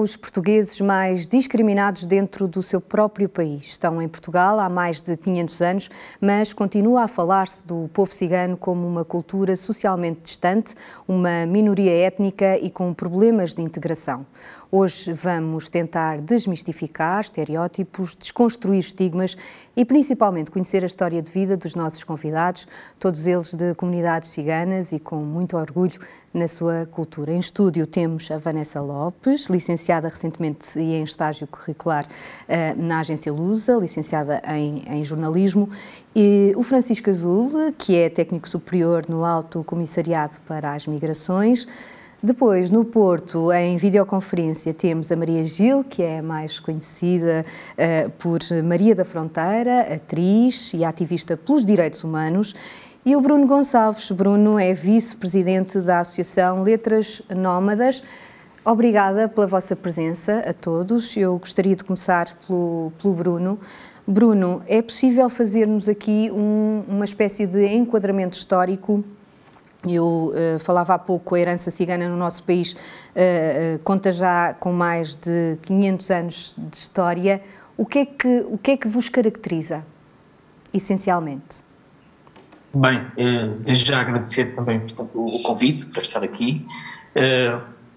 os portugueses mais discriminados dentro do seu próprio país. Estão em Portugal há mais de 500 anos, mas continua a falar-se do povo cigano como uma cultura socialmente distante, uma minoria étnica e com problemas de integração. Hoje vamos tentar desmistificar estereótipos, desconstruir estigmas e principalmente conhecer a história de vida dos nossos convidados, todos eles de comunidades ciganas e com muito orgulho na sua cultura. Em estúdio temos a Vanessa Lopes, licenciada recentemente e em estágio curricular uh, na agência Lusa, licenciada em, em, jornalismo, e o Francisco Azul, que é técnico superior no Alto Comissariado para as Migrações, depois, no Porto, em videoconferência, temos a Maria Gil, que é mais conhecida uh, por Maria da Fronteira, atriz e ativista pelos direitos humanos, e o Bruno Gonçalves. Bruno é vice-presidente da Associação Letras Nómadas. Obrigada pela vossa presença a todos. Eu gostaria de começar pelo, pelo Bruno. Bruno, é possível fazermos aqui um, uma espécie de enquadramento histórico eu uh, falava há pouco, a herança cigana no nosso país uh, uh, conta já com mais de 500 anos de história. O que é que, o que, é que vos caracteriza, essencialmente? Bem, desde já agradecer também portanto, o convite para estar aqui.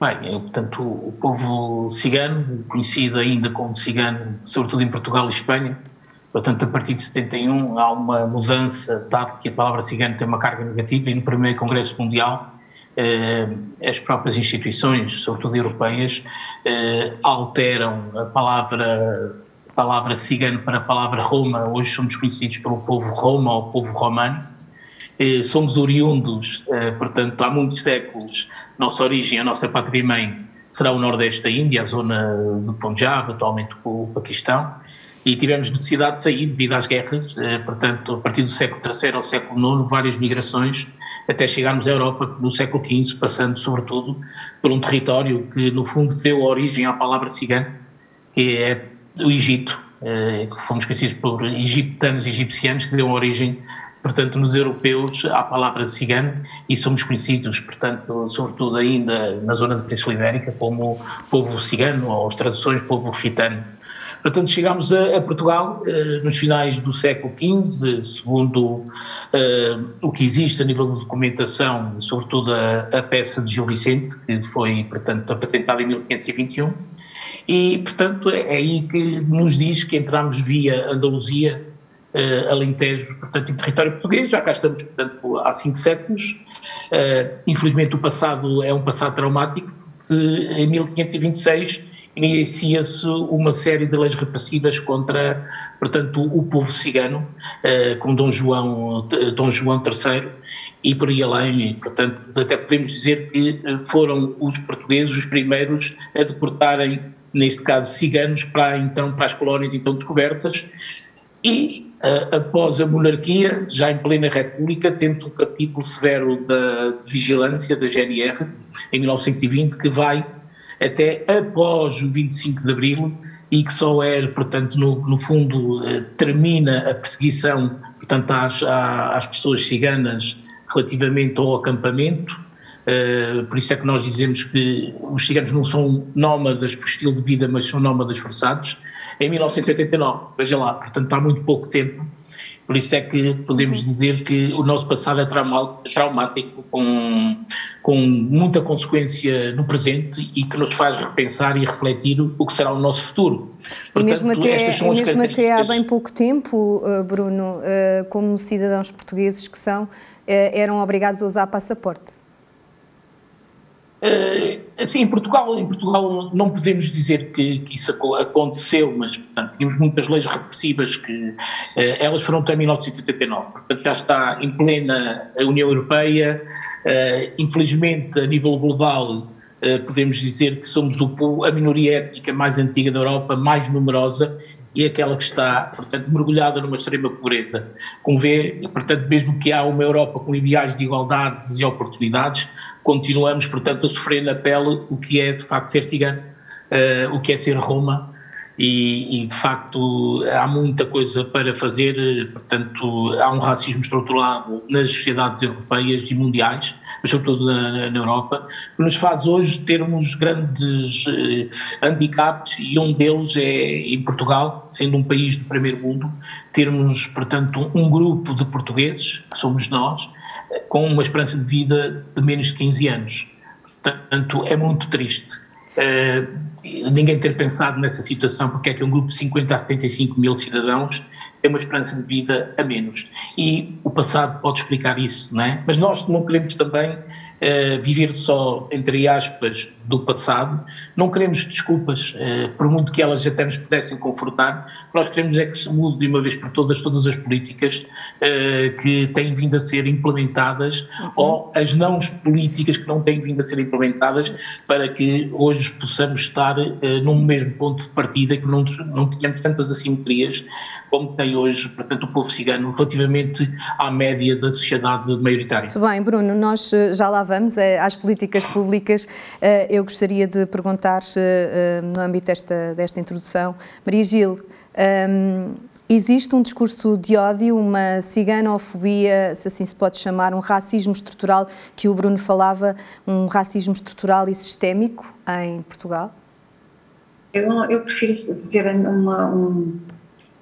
Bem, portanto, o povo cigano, conhecido ainda como cigano, sobretudo em Portugal e Espanha, Portanto, a partir de 71 há uma mudança, dado que a palavra cigano tem uma carga negativa, e no primeiro Congresso Mundial eh, as próprias instituições, sobretudo europeias, eh, alteram a palavra, palavra cigano para a palavra Roma. Hoje somos conhecidos pelo povo Roma ou povo romano. Eh, somos oriundos, eh, portanto, há muitos séculos, nossa origem, a nossa pátria-mãe será o Nordeste da Índia, a zona do Punjab, atualmente o Paquistão e tivemos necessidade de sair devido às guerras, eh, portanto, a partir do século III ao século IX, várias migrações, até chegarmos à Europa no século XV, passando sobretudo por um território que, no fundo, deu origem à palavra cigano, que é o Egito, que fomos conhecidos por egiptanos e egipcianos, que deu origem, portanto, nos europeus à palavra cigano, e somos conhecidos, portanto, sobretudo ainda na zona da Península Ibérica, como povo cigano, ou as traduções povo ritano. Portanto, chegámos a, a Portugal uh, nos finais do século XV, segundo uh, o que existe a nível de documentação, sobretudo a, a, peça de Gil Vicente, que foi, portanto, apresentada em 1521, e, portanto, é, é aí que nos diz que entramos via Andaluzia, uh, Alentejo, portanto, em território português, já cá estamos, portanto, há cinco séculos. infelizmente, o passado é um passado traumático, em 1526 inicia-se uma série de leis repressivas contra, portanto, o povo cigano, eh, com Dom João, Dom João III, e por aí além, portanto, até podemos dizer que foram os portugueses os primeiros a deportarem, neste caso, ciganos para, então, para as colónias então descobertas, e uh, após a monarquia, já em plena república, temos um capítulo severo da vigilância da GNR, em 1920, que vai até após o 25 de Abril e que só é, portanto, no, no fundo, eh, termina a perseguição, portanto, às, às pessoas ciganas relativamente ao acampamento, Uh, por isso é que nós dizemos que os ciganos não são nómadas por estilo de vida, mas são nómadas forçados, em 1989, veja lá, portanto há muito pouco tempo, por isso é que podemos uhum. dizer que o nosso passado é traumático, com, com muita consequência no presente e que nos faz repensar e refletir o que será o nosso futuro. Portanto, e mesmo até, e mesmo até há bem pouco tempo, uh, Bruno, uh, como cidadãos portugueses que são, uh, eram obrigados a usar passaporte. Uh, assim, em Portugal, em Portugal não podemos dizer que, que isso aconteceu, mas portanto, tínhamos muitas leis repressivas que uh, elas foram até 1989, portanto já está em plena a União Europeia, uh, infelizmente a nível global podemos dizer que somos o, a minoria étnica mais antiga da Europa, mais numerosa e aquela que está, portanto, mergulhada numa extrema pobreza. Como vê, portanto, mesmo que há uma Europa com ideais de igualdades e oportunidades, continuamos, portanto, a sofrer na pele o que é, de facto, ser cigano, uh, o que é ser Roma, e, e, de facto há muita coisa para fazer, portanto há um racismo estruturado nas sociedades europeias e mundiais, mas sobretudo na, na Europa, que nos faz hoje termos grandes eh, handicaps e um deles é em Portugal, sendo um país do primeiro mundo, termos portanto um grupo de portugueses, que somos nós, com uma esperança de vida de menos de 15 anos. Portanto, é muito triste. Uh, ninguém ter pensado nessa situação, porque é que um grupo de 50 a 75 mil cidadãos tem uma esperança de vida a menos. E o passado pode explicar isso, não é? Mas nós não queremos também uh, viver só, entre aspas, do passado, não queremos desculpas, uh, por muito que elas até nos pudessem confortar, nós queremos é que se mude de uma vez por todas todas as políticas uh, que têm vindo a ser implementadas uhum. ou as não políticas que não têm vindo a ser implementadas para que hoje possamos estar num mesmo ponto de partida que não, não tenhamos tantas assimetrias como tem hoje, portanto, o povo cigano relativamente à média da sociedade maioritária. Muito bem, Bruno, nós eh, já lá vamos eh, às políticas públicas. Eh, eu gostaria de perguntar, no âmbito desta, desta introdução, Maria Gil, ehm, Existe um discurso de ódio, uma ciganofobia, se assim se pode chamar, um racismo estrutural que o Bruno falava, um racismo estrutural e sistémico em Portugal? Eu, eu prefiro dizer uma, um,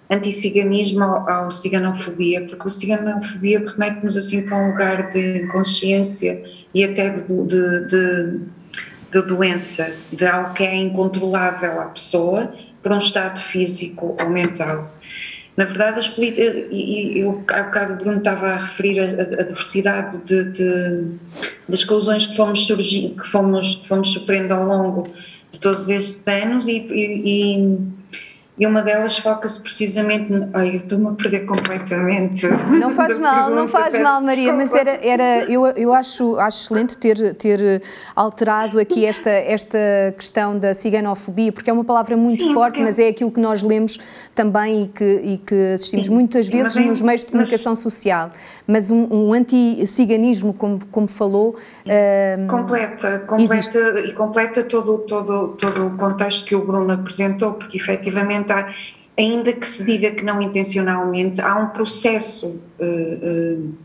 anticiganismo ao ciganofobia, porque o ciganofobia remete-nos assim para um lugar de consciência e até de, de, de, de, doença, de algo que é incontrolável à pessoa por um estado físico ou mental. Na verdade, as políticas, e eu há bocado o Bruno estava a referir a, a diversidade de, de, de exclusões que fomos, surgindo, que fomos, fomos sofrendo ao longo de todos estes anos e, e e uma delas foca-se precisamente. No... Ai, eu estou-me a perder completamente. Não faz mal, pergunta, não faz mal, Maria, mas era, era eu, eu acho, acho excelente ter, ter alterado aqui esta, esta questão da ciganofobia, porque é uma palavra muito Sim, forte, mas é aquilo que nós lemos também e que, e que assistimos Sim. muitas vezes é, nos meios de comunicação mas, social. Mas um, um anti-ciganismo, como, como falou. Um, completa, completa e completa todo, todo, todo o contexto que o Bruno apresentou, porque efetivamente ainda que se diga que não intencionalmente, há um processo, uh, uh,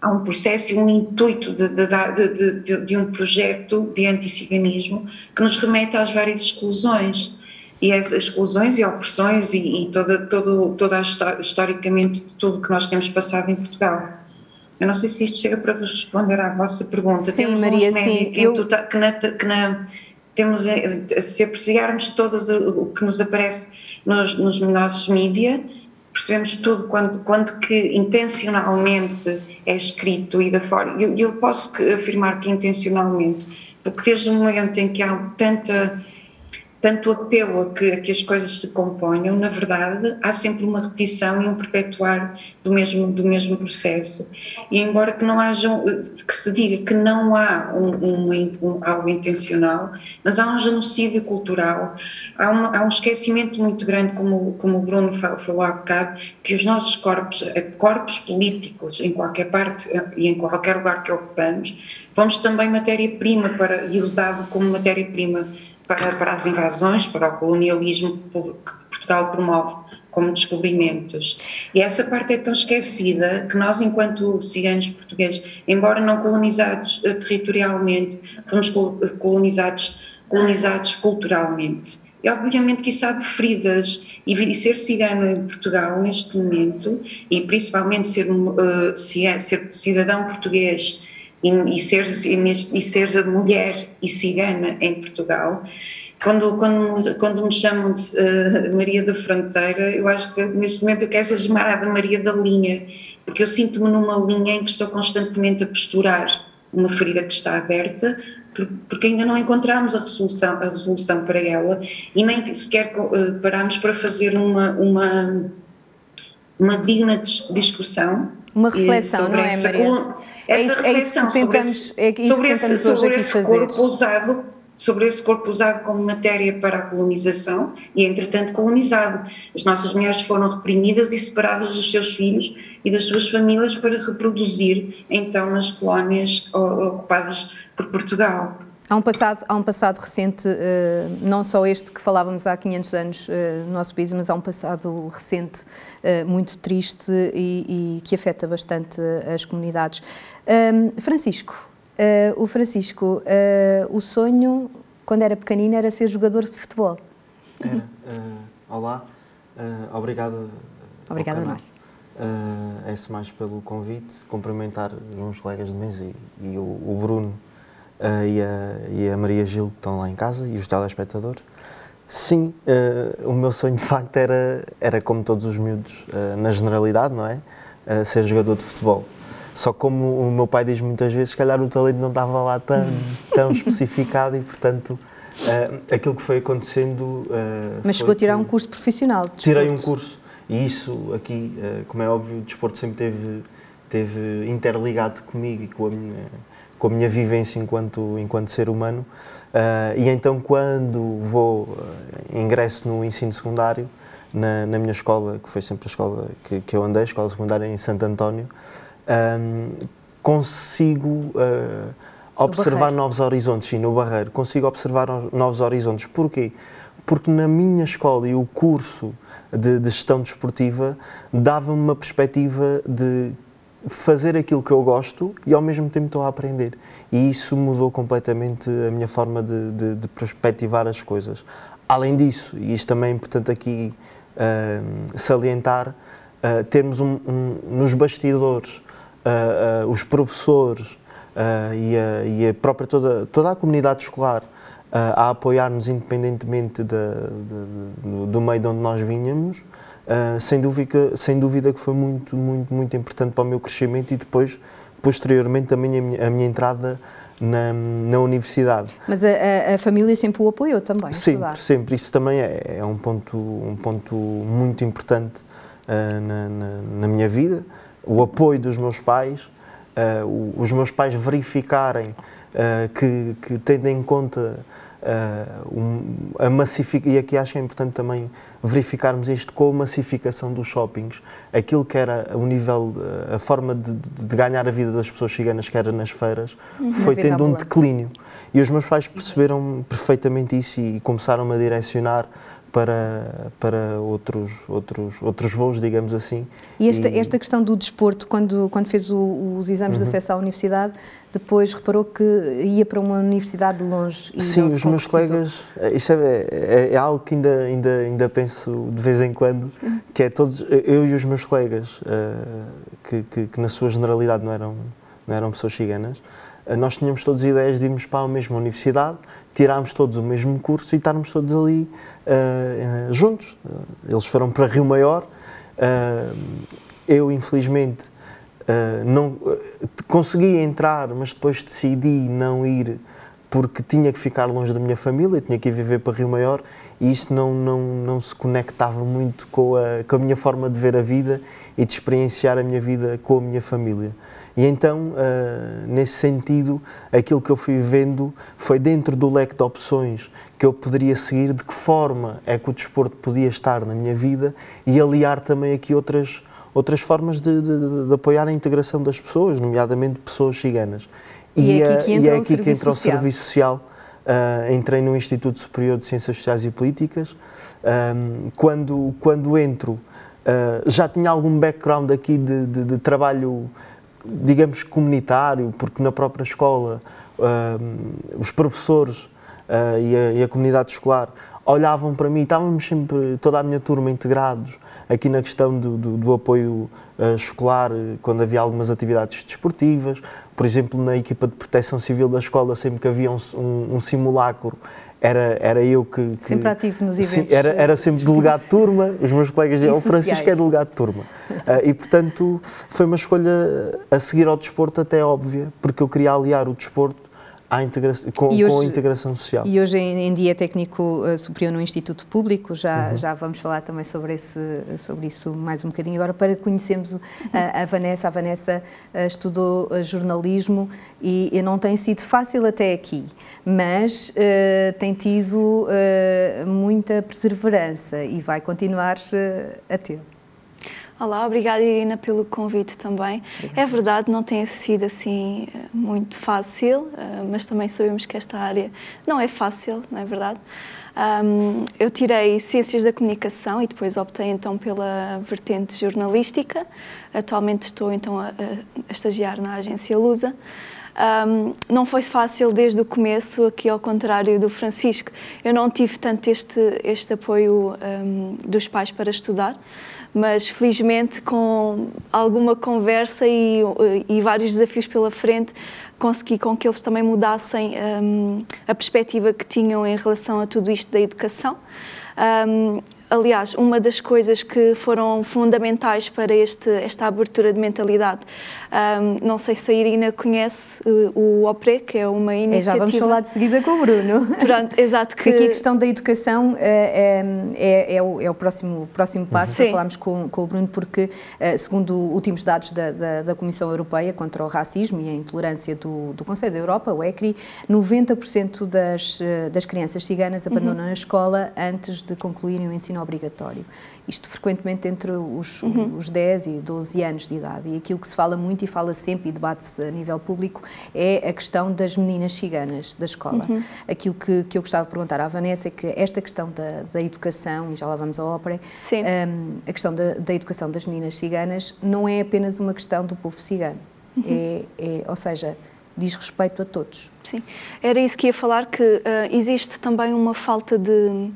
há um processo e um intuito de, de, de, de um projeto de anticiganismo que nos remete às várias exclusões. E essas exclusões e opressões e, e toda, todo, toda a, historicamente tudo que nós temos passado em Portugal. Eu não sei se isto chega para vos responder à vossa pergunta. Sim, temos Maria, sim. Eu... Que na, que na temos, eh, se apreciarmos todo o que nos aparece nos, nos nossos mídias, percebemos tudo quando, quando que intencionalmente é escrito e da forma. Eu, eu posso afirmar que intencionalmente, porque desde o momento em que há tanta tanto apelo a que, a que, as coisas se componham, na verdade, há sempre uma repetição e um perpetuar do mesmo, do mesmo processo. E embora que não haja, que se diga que não há um, um, um algo intencional, mas há um genocídio cultural, há, uma, há, um esquecimento muito grande, como, como o Bruno falou há bocado, que os nossos corpos, eh, corpos políticos, em qualquer parte eh, e em qualquer lugar que ocupamos, fomos também matéria-prima para, e usado como matéria-prima para, para as invasões, para o colonialismo que Portugal promove como descobrimentos. E essa parte é tão esquecida que nós, enquanto ciganos portugueses, embora não colonizados eh, territorialmente, fomos colonizados, colonizados culturalmente. E obviamente que isso abre feridas e ser cigano em Portugal neste momento, e principalmente ser, uh, ser cidadão português e, e, ser, e, ser mulher e cigana em Portugal. Quando, quando, quando me chamam de uh, Maria da Fronteira, eu acho que neste momento eu quero ser chamada Maria da Linha, porque eu sinto-me numa linha em que estou constantemente a costurar uma ferida que está aberta, porque ainda não encontramos a resolução, a resolução para ela e nem sequer uh, paramos para fazer uma, uma, uma digna discussão. Uma reflexão, não é, Maria? É isso, é isso que tentamos, é isso que tentamos esse, hoje aqui fazer. Corpo usado, sobre esse corpo usado como matéria para a colonização e, entretanto, colonizado. As nossas mulheres foram reprimidas e separadas dos seus filhos e das suas famílias para reproduzir, então, nas colónias ocupadas por Portugal. Há um passado, há um passado recente, uh, não só este que falávamos há 500 anos uh, no nosso país, mas há um passado recente uh, muito triste e, e, que afeta bastante as comunidades. Francisco, o Francisco, o sonho, quando era pequenino, era ser jogador de futebol. Era. olá, obrigado. Obrigada a nós. Uh, é mais pelo convite, cumprimentar os meus colegas de mesa e, e o, o Bruno uh, e, a, e, a, Maria Gil que estão lá em casa e os telespectadores. Sim, uh, o meu sonho de facto era, era como todos os miúdos, uh, na generalidade, não é? ser jogador de futebol. Só como o meu pai diz muitas vezes, se calhar o talento não estava lá tão, tão especificado e, portanto, aquilo que foi acontecendo. Mas chegou a tirar um curso profissional? De tirei um curso. E isso aqui, como é óbvio, o desporto sempre teve, teve interligado comigo e com a minha com a minha vivência enquanto, enquanto ser humano. Uh, e então, quando vou, uh, ingresso no ensino secundário, na, na, minha escola, que foi sempre a escola que, que eu andei, a escola secundária em Santo António, um, consigo uh, observar novos horizontes, sim, no Barreiro, consigo observar novos horizontes. Porquê? Porque na minha escola e o curso de, de gestão desportiva dava-me uma perspectiva de fazer aquilo que eu gosto e ao mesmo tempo estou a aprender. E isso mudou completamente a minha forma de, de, de perspectivar as coisas. Além disso, e isto também é importante aqui uh, salientar, uh, termos um, um, nos bastidores uh, os professores e a, e, a, própria toda, toda a comunidade escolar a apoiar-nos independentemente do, do meio de onde nós vinhamos, Uh, sem, dúvida, sem dúvida que foi muito, muito, muito importante para o meu crescimento e depois, posteriormente, também a minha, a minha entrada na, na, universidade. Mas a, a, família sempre o apoiou também? Sempre, estudar. sempre. Isso também é, é, um, ponto, um ponto muito importante uh, na, na, na, minha vida. O apoio dos meus pais, uh, os meus pais verificarem que, que, tendo em conta uh, um, a massificação, e aqui acho que é importante também verificarmos isto com a massificação dos shoppings, aquilo que era o nível, a forma de, de ganhar a vida das pessoas ciganas, que era nas feiras, uhum. foi tendo um declínio. E os meus pais perceberam perfeitamente isso e começaram-me a direcionar para, para outros, outros, outros voos, digamos assim. E esta, e... esta questão do desporto, quando, quando fez o, os exames uhum. de acesso à universidade, depois reparou que ia para uma universidade de longe e Sim, os meus colegas, isso é, é, é, algo que ainda, ainda, ainda penso de vez em quando, uhum. que é todos, eu e os meus colegas, uh, que, que, que, na sua generalidade não eram, não eram pessoas ciganas, nós tínhamos todas ideias de irmos para a mesma universidade, tirarmos todos o mesmo curso e estarmos todos ali uh, juntos. Eles foram para Rio Maior. Uh, eu, infelizmente, uh, não consegui entrar, mas depois decidi não ir porque tinha que ficar longe da minha família, tinha que ir viver para Rio Maior e isto não, não, não se conectava muito com a, com a minha forma de ver a vida e de experienciar a minha vida com a minha família. E então, uh, nesse sentido, aquilo que eu fui vendo foi dentro do leque de opções que eu poderia seguir, de que forma é que o desporto podia estar na minha vida e aliar também aqui outras, outras formas de, de, de apoiar a integração das pessoas, nomeadamente pessoas ciganas. E, e é aqui que entra, é aqui o, que entra o Serviço Social. Uh, entrei no Instituto Superior de Ciências Sociais e Políticas. Um, quando, quando entro, uh, já tinha algum background aqui de, de trabalho digamos, comunitário, porque na própria escola uh, os professores uh, e, a, e, a, comunidade escolar olhavam para mim, estávamos sempre, toda a minha turma, integrados aqui na questão do, do, do apoio uh, escolar, quando havia algumas atividades desportivas. Por exemplo, na equipa de proteção civil da escola, sempre que havia um, um, um simulacro, era, era eu que, que, Sempre ativo nos eventos. Era, era sempre delegado de turma, os meus colegas diziam, o Francisco é delegado de turma. Uh, e, portanto, foi uma escolha a seguir ao desporto até óbvia, porque eu queria aliar o desporto integração, com, hoje, com, a integração social. E hoje em, dia é técnico uh, superior no Instituto Público, já, uhum. já vamos falar também sobre, esse, sobre isso mais um bocadinho agora, para conhecermos uh, a Vanessa. A Vanessa uh, estudou jornalismo e, e, não tem sido fácil até aqui, mas tem tido muita perseverança e vai continuar a ter. Olá, obrigada Irina pelo convite também. Obrigada. É verdade, não tem sido assim muito fácil, mas também sabemos que esta área não é fácil, não é verdade? Um, eu tirei Ciências da Comunicação e depois optei então pela vertente jornalística. Atualmente estou então a, a estagiar na agência Lusa. Um, não foi fácil desde o começo, aqui ao contrário do Francisco. Eu não tive tanto este, este apoio um, dos pais para estudar, mas felizmente com alguma conversa e, e vários desafios pela frente, consegui com que eles também mudassem um, a perspectiva que tinham em relação a tudo isto da educação. Um, aliás, uma das coisas que foram fundamentais para este, esta abertura de mentalidade um, não sei se a Irina conhece uh, o OPRE, que é uma iniciativa... É, já vamos falar de seguida com o Bruno. Pronto, exato. Que... Aqui a questão da educação é, é, é, o, é o, próximo, próximo passo Sim. para falarmos com, com o Bruno, porque, segundo últimos dados da, da, da, Comissão Europeia contra o Racismo e a Intolerância do, do Conselho da Europa, o ECRI, 90% das, das crianças ciganas abandonam uhum. a escola antes de concluírem o ensino obrigatório. Isto frequentemente entre os, uhum. os 10 e 12 anos de idade. E aquilo que se fala muito e fala sempre e debate-se a nível público é a questão das meninas ciganas da escola. Uhum. Aquilo que, que eu gostava de perguntar à Vanessa é que esta questão da, da educação, e já lá vamos à ópera, um, a questão da, da, educação das meninas ciganas não é apenas uma questão do povo cigano. Uhum. É, é, ou seja, diz respeito a todos. Sim, era isso que ia falar, que uh, existe também uma falta de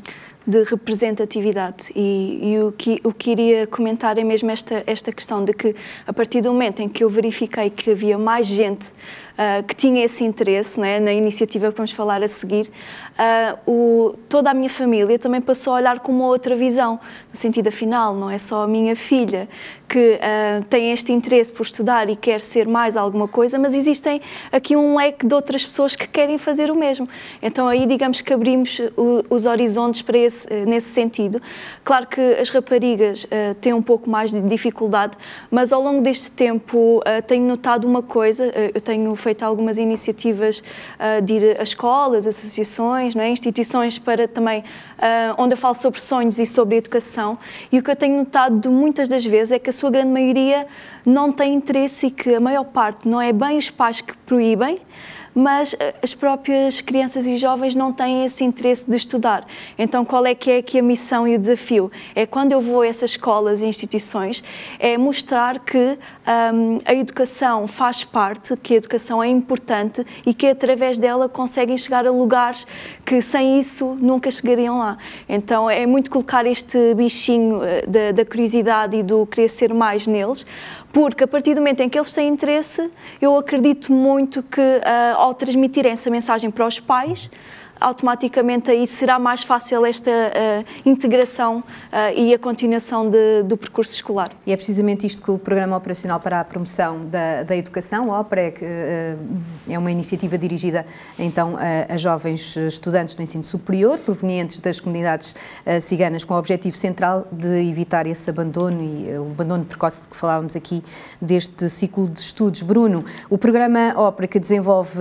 de representatividade. E, e, o, que, o que iria comentar é mesmo esta, esta questão de que, a partir do momento em que eu verifiquei que havia mais gente uh, que tinha esse interesse né, na iniciativa que vamos falar a seguir, uh, o, toda a minha família também passou a olhar com uma outra visão, no sentido afinal, não é só a minha filha que uh, tem este interesse por estudar e quer ser mais alguma coisa, mas existem aqui um leque de outras pessoas que querem fazer o mesmo. Então aí digamos que abrimos o, os horizontes para esse, nesse sentido. Claro que as raparigas uh, têm um pouco mais de dificuldade, mas ao longo deste tempo uh, tenho notado uma coisa, eu tenho algumas iniciativas de ir a escolas, associações, não é? instituições para também onde eu falo sobre sonhos e sobre educação, e o que eu tenho notado muitas das vezes é que a sua grande maioria não tem interesse e que a maior parte não é bem os pais que proíbem, mas eh, as próprias crianças e jovens não têm esse interesse de estudar. Então, qual é que é aqui a missão e o desafio? É quando eu vou a essas escolas e instituições, é mostrar que um, a educação faz parte, que a educação é importante e que através dela conseguem chegar a lugares que sem isso nunca chegariam lá. Então, é muito colocar este bichinho eh, da, da curiosidade e do querer ser mais neles, porque a partir do momento em que eles têm interesse, eu acredito muito que uh, ao transmitirem essa mensagem para os pais, automaticamente aí será mais fácil esta uh, integração uh, e a continuação de, do percurso escolar. E é precisamente isto que o Programa Operacional para a Promoção da, da Educação, o OPRE, que, uh, é uma iniciativa dirigida então a, a, jovens estudantes do ensino superior, provenientes das comunidades ciganas, com o objetivo central de evitar esse abandono e o abandono precoce de que falávamos aqui deste ciclo de estudos. Bruno, o programa OPRE que desenvolve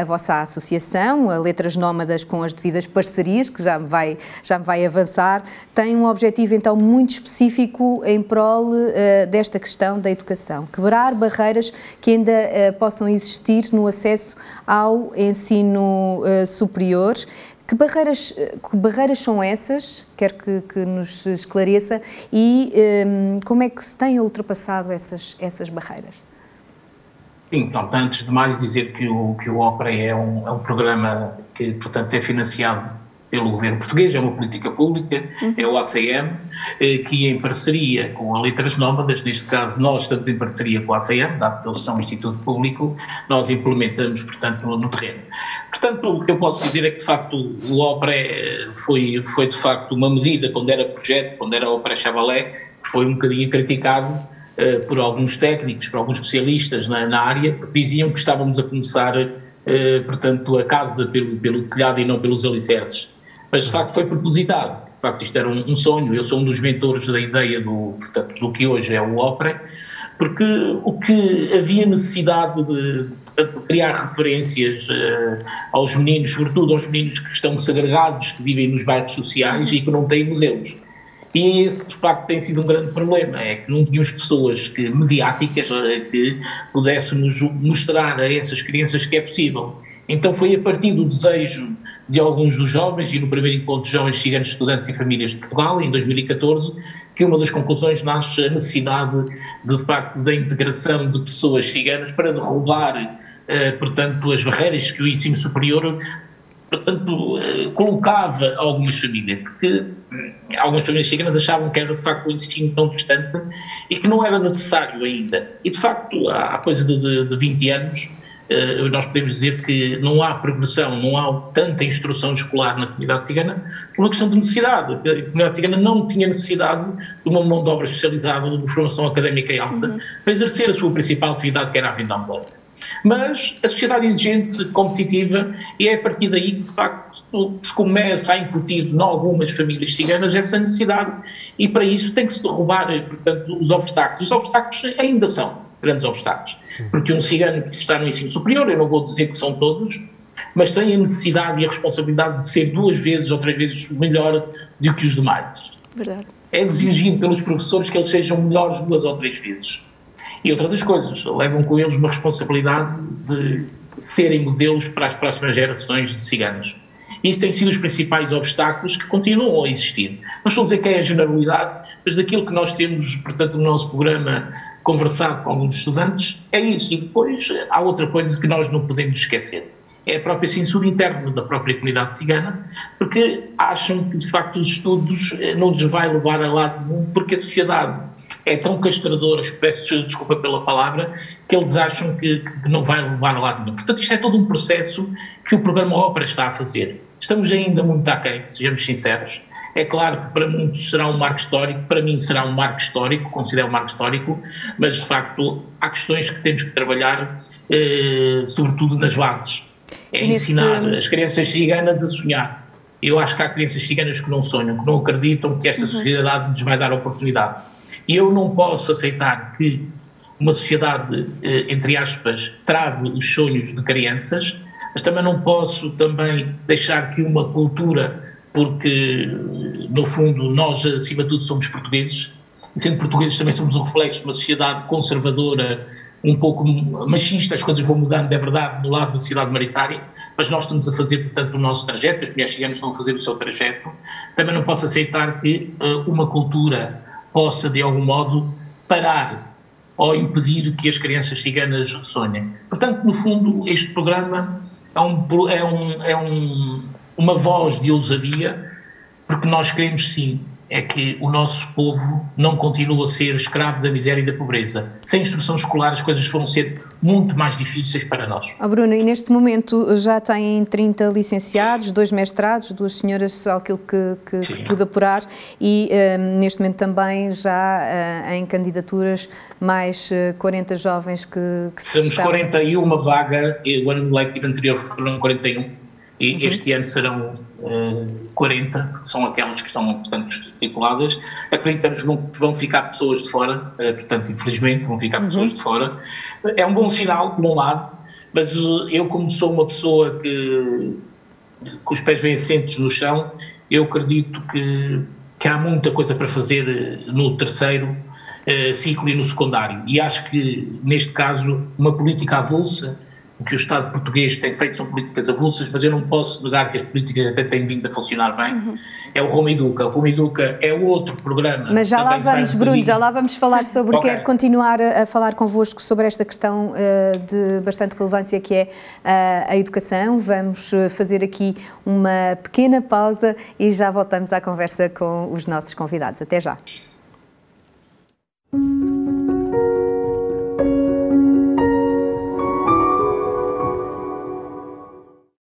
a vossa associação, a Letras Nómadas, com as devidas parcerias, que já me vai, já me vai avançar, tem um objetivo então muito específico em prol uh, desta questão da educação. Quebrar barreiras que ainda uh, possam existir no acesso ao ensino uh, superior. Que barreiras, que barreiras são essas? Quero que, que nos esclareça e um, como é que se têm ultrapassado essas, essas barreiras? Então, antes de mais dizer que o, que o Opera é um, é um programa que, portanto, é financiado pelo governo português, é uma política pública, uhum. é o ACM, eh, que em parceria com a Letras Nómadas, neste caso nós estamos em parceria com a ACM, dado que eles são um instituto público, nós implementamos, portanto, no, no terreno. Portanto, o que eu posso dizer é que, de facto, o OPRE foi, foi de facto, uma medida, quando era projeto, quando era o OPRE Chavalé, que foi um bocadinho criticado, eh, por alguns técnicos, por alguns especialistas na, na, área, porque diziam que estávamos a começar, uh, portanto, a casa pelo, pelo telhado e não pelos alicerces. Mas, de facto, foi propositado. De facto, isto era um, um sonho. Eu sou um dos mentores da ideia do, portanto, do que hoje é o Opera, porque o que havia necessidade de, de criar referências uh, aos meninos, sobretudo aos meninos que estão segregados, que vivem nos bairros sociais e que não têm museus. E esse, de facto, tem sido um grande problema, é que não tínhamos pessoas que, mediáticas eh, que pudéssemos mostrar a essas crianças que é possível. Então foi a partir do desejo de alguns dos jovens, e no primeiro encontro de jovens ciganos, estudantes e famílias de Portugal, em 2014, que uma das conclusões nasce a necessidade, de facto, da integração de pessoas ciganas para derrubar, eh, portanto, as barreiras que o ensino superior, portanto, eh, colocava a algumas famílias, porque algumas famílias ciganas achavam que era, de facto, um ensino tão distante e que não era necessário ainda. E, de facto, há coisa de, de, de 20 anos, eh, nós podemos dizer que não há progressão, não há tanta instrução escolar na comunidade cigana por uma questão de necessidade. A comunidade cigana não tinha necessidade de uma mão de obra especializada, de formação académica e alta, uhum. para exercer a sua principal atividade, que era a venda ambulante. Mas a sociedade exigente, competitiva, e é a partir daí que, de facto, se começa a incutir em algumas famílias ciganas essa necessidade, e para isso tem que se derrubar, portanto, os obstáculos. Os obstáculos ainda são grandes obstáculos. Porque um cigano que está no ensino superior, eu não vou dizer que são todos, mas tem a necessidade e a responsabilidade de ser duas vezes ou três vezes melhor do que os demais. Verdade. É exigido pelos professores que eles sejam melhores duas ou três vezes. E outras das coisas, levam com eles uma responsabilidade de serem modelos para as próximas gerações de ciganos. Isso tem sido os principais obstáculos que continuam a existir. Não estou a dizer que é a generalidade, mas daquilo que nós temos, portanto, no nosso programa conversado com alguns estudantes, é isso. E depois há outra coisa que nós não podemos esquecer. É a própria censura interna da própria comunidade cigana, porque acham que, de facto, os estudos eh, não lhes vai levar a lado nenhum, porque a sociedade é tão castradora, peço desculpa pela palavra, que eles acham que, que não vai levar a lado nenhum. Portanto, isto é todo um processo que o programa Ópera está a fazer. Estamos ainda muito aquém, sejamos sinceros. É claro que para muitos será um marco histórico, para mim será um marco histórico, considero um marco histórico, mas de facto há questões que temos que trabalhar, eh, sobretudo nas bases. É ensinar as crianças ciganas a sonhar. Eu acho que há crianças ciganas que não sonham, que não acreditam que esta uhum. sociedade lhes vai dar oportunidade. E eu não posso aceitar que uma sociedade, eh, entre aspas, trave os sonhos de crianças, mas também não posso também deixar que uma cultura porque, no fundo, nós, acima de tudo, somos portugueses, e sendo portugueses também somos um reflexo de uma sociedade conservadora, um pouco machista, as coisas vão mudando, é verdade, no lado da sociedade maritária, mas nós estamos a fazer, portanto, o nosso trajeto, as mulheres ciganas estão a fazer o seu trajeto. Também não posso aceitar que uh, uma cultura possa, de algum modo, parar ou impedir que as crianças ciganas sonhem. Portanto, no fundo, este programa é um, é um, é um uma voz de ousadia, porque nós queremos sim é que o nosso povo não continue a ser escravo da miséria e da pobreza. Sem instrução escolar as coisas foram ser muito mais difíceis para nós. Oh, Bruno, e neste momento já têm 30 licenciados, dois mestrados, duas senhoras ao que, que, que pude apurar e um, neste momento também já uh, em candidaturas mais uh, 40 jovens que, que Somos estão... 41 vaga, o ano letivo anterior foram 41 e uhum. este ano serão uh, 40, que são aquelas que estão, portanto, estipuladas. Acreditamos que vão, ficar pessoas de fora, uh, portanto, infelizmente, vão ficar uhum. pessoas de fora. É um bom sinal, por um lado, mas uh, eu, como sou uma pessoa que, com os pés bem assentos no chão, eu acredito que, que há muita coisa para fazer eh, no terceiro ciclo e no secundário. E acho que, neste caso, uma política avulsa o que o Estado português tem feito são políticas avulsas, mas eu não posso negar que as políticas até têm vindo a funcionar bem. Uhum. É o Roma Educa. O Roma Educa é outro programa. Mas já lá vamos, Bruno, já lá vamos falar sobre. okay. Quero continuar a, a, falar convosco sobre esta questão uh, de bastante relevância que é uh, a educação. Vamos eh, fazer aqui uma pequena pausa e já voltamos à conversa com os nossos convidados. Até já.